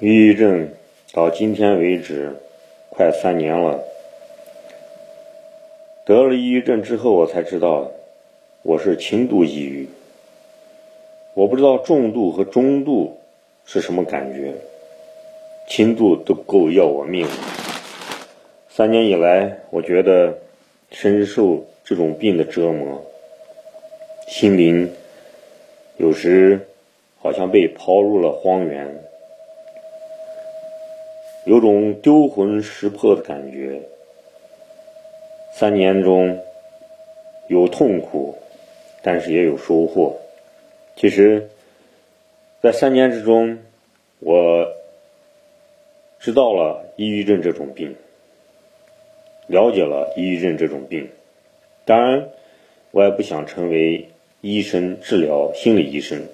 抑郁症到今天为止快三年了。得了抑郁症之后，我才知道我是轻度抑郁。我不知道重度和中度是什么感觉，轻度都够要我命。三年以来，我觉得深受这种病的折磨，心灵有时好像被抛入了荒原。有种丢魂失魄的感觉。三年中有痛苦，但是也有收获。其实，在三年之中，我知道了抑郁症这种病，了解了抑郁症这种病。当然，我也不想成为医生治疗心理医生，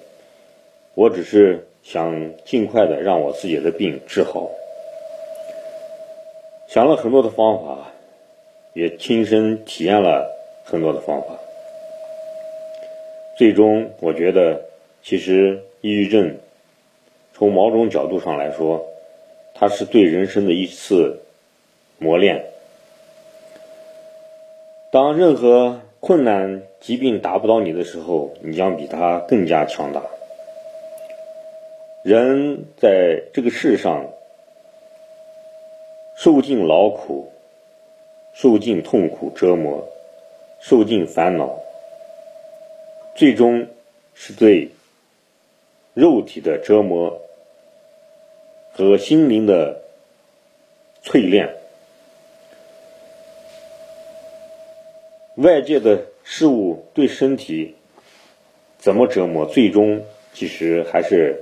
我只是想尽快的让我自己的病治好。想了很多的方法，也亲身体验了很多的方法，最终我觉得，其实抑郁症从某种角度上来说，它是对人生的一次磨练。当任何困难、疾病打不倒你的时候，你将比他更加强大。人在这个世上。受尽劳苦，受尽痛苦折磨，受尽烦恼，最终是对肉体的折磨和心灵的淬炼。外界的事物对身体怎么折磨，最终其实还是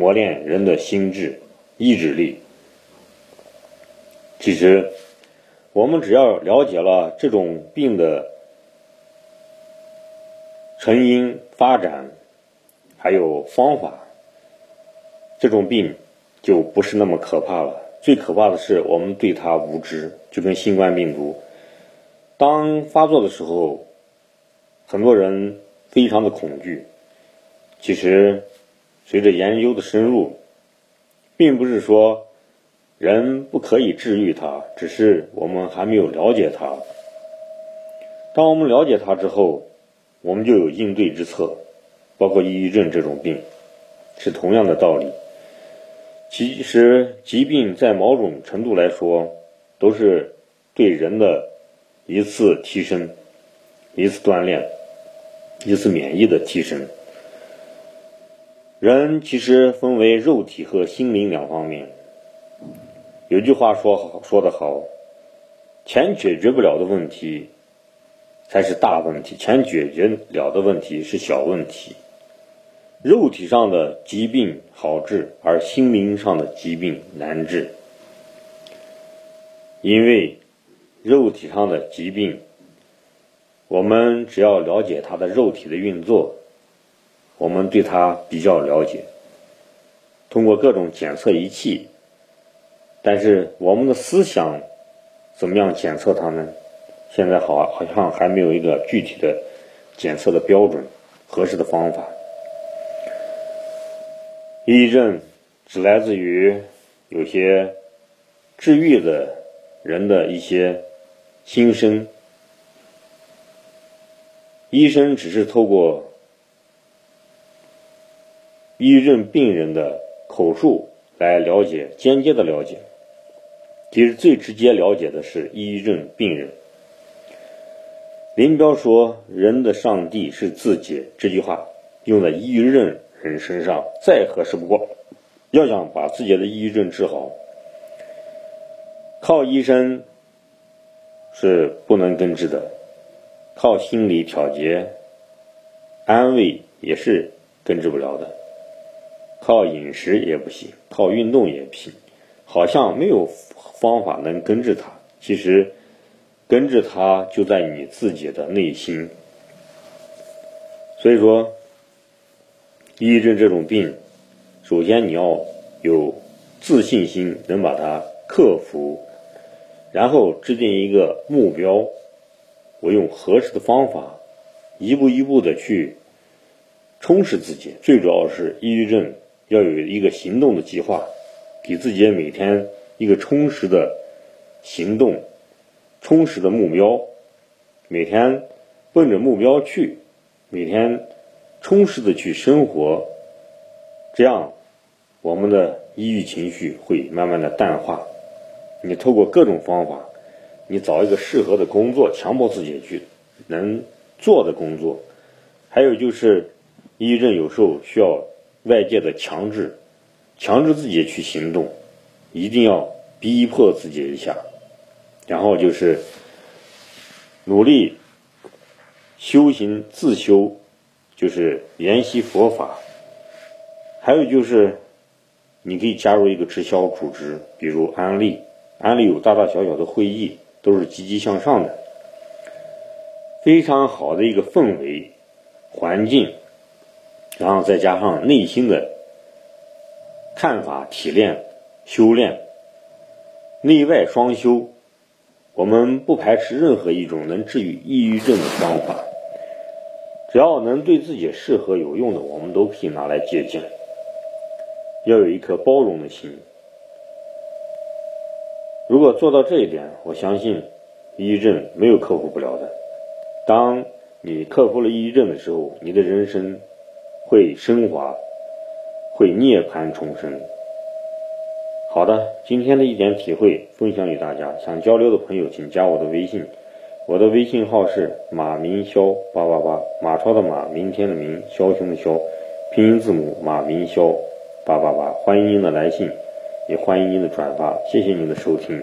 磨练人的心智、意志力。其实，我们只要了解了这种病的成因、发展，还有方法，这种病就不是那么可怕了。最可怕的是我们对它无知，就跟新冠病毒，当发作的时候，很多人非常的恐惧。其实，随着研究的深入，并不是说。人不可以治愈它，只是我们还没有了解它。当我们了解它之后，我们就有应对之策，包括抑郁症这种病，是同样的道理。其实疾病在某种程度来说，都是对人的一次提升、一次锻炼、一次免疫的提升。人其实分为肉体和心灵两方面。有句话说好说得好，钱解决不了的问题才是大问题，钱解决了的问题是小问题。肉体上的疾病好治，而心灵上的疾病难治。因为肉体上的疾病，我们只要了解它的肉体的运作，我们对它比较了解，通过各种检测仪器。但是我们的思想怎么样检测它呢？现在好好像还没有一个具体的检测的标准、合适的方法。抑郁症只来自于有些治愈的人的一些心声，医生只是透过抑郁症病人的口述来了解，间接的了解。其实最直接了解的是抑郁症病人。林彪说：“人的上帝是自己。”这句话用在抑郁症人身上再合适不过。要想把自己的抑郁症治好，靠医生是不能根治的，靠心理调节、安慰也是根治不了的，靠饮食也不行，靠运动也不行，好像没有。方法能根治它，其实根治它就在你自己的内心。所以说，抑郁症这种病，首先你要有自信心，能把它克服，然后制定一个目标，我用合适的方法，一步一步的去充实自己。最主要是抑郁症要有一个行动的计划，给自己每天一个充实的行动、充实的目标，每天奔着目标去，每天充实的去生活，这样我们的抑郁情绪会慢慢的淡化。你透过各种方法，你找一个适合的工作，强迫自己去能做的工作。还有就是，抑郁症有时候需要外界的强制，强制自己去行动，一定要逼迫自己一下。然后就是努力修行自修，就是研习佛法。还有就是，你可以加入一个直销组织，比如安利。安利有大大小小的会议，都是积极向上的，非常好的一个氛围环境，然后再加上内心的看法提炼修炼，内外双修，我们不排斥任何一种能治愈抑郁症的方法，只要能对自己适合有用的，我们都可以拿来借鉴。要有一颗包容的心。如果做到这一点，我相信抑郁症没有克服不了的。当你克服了抑郁症的时候，你的人生会升华，会涅槃重生。好的，今天的一点体会分享给大家。想交流的朋友，请加我的微信，我的微信号是马明霄八八八，马超的马，明天的明，枭雄的枭，拼音字母马明霄八八八，欢迎您的来信。也欢迎您的转发，谢谢您的收听。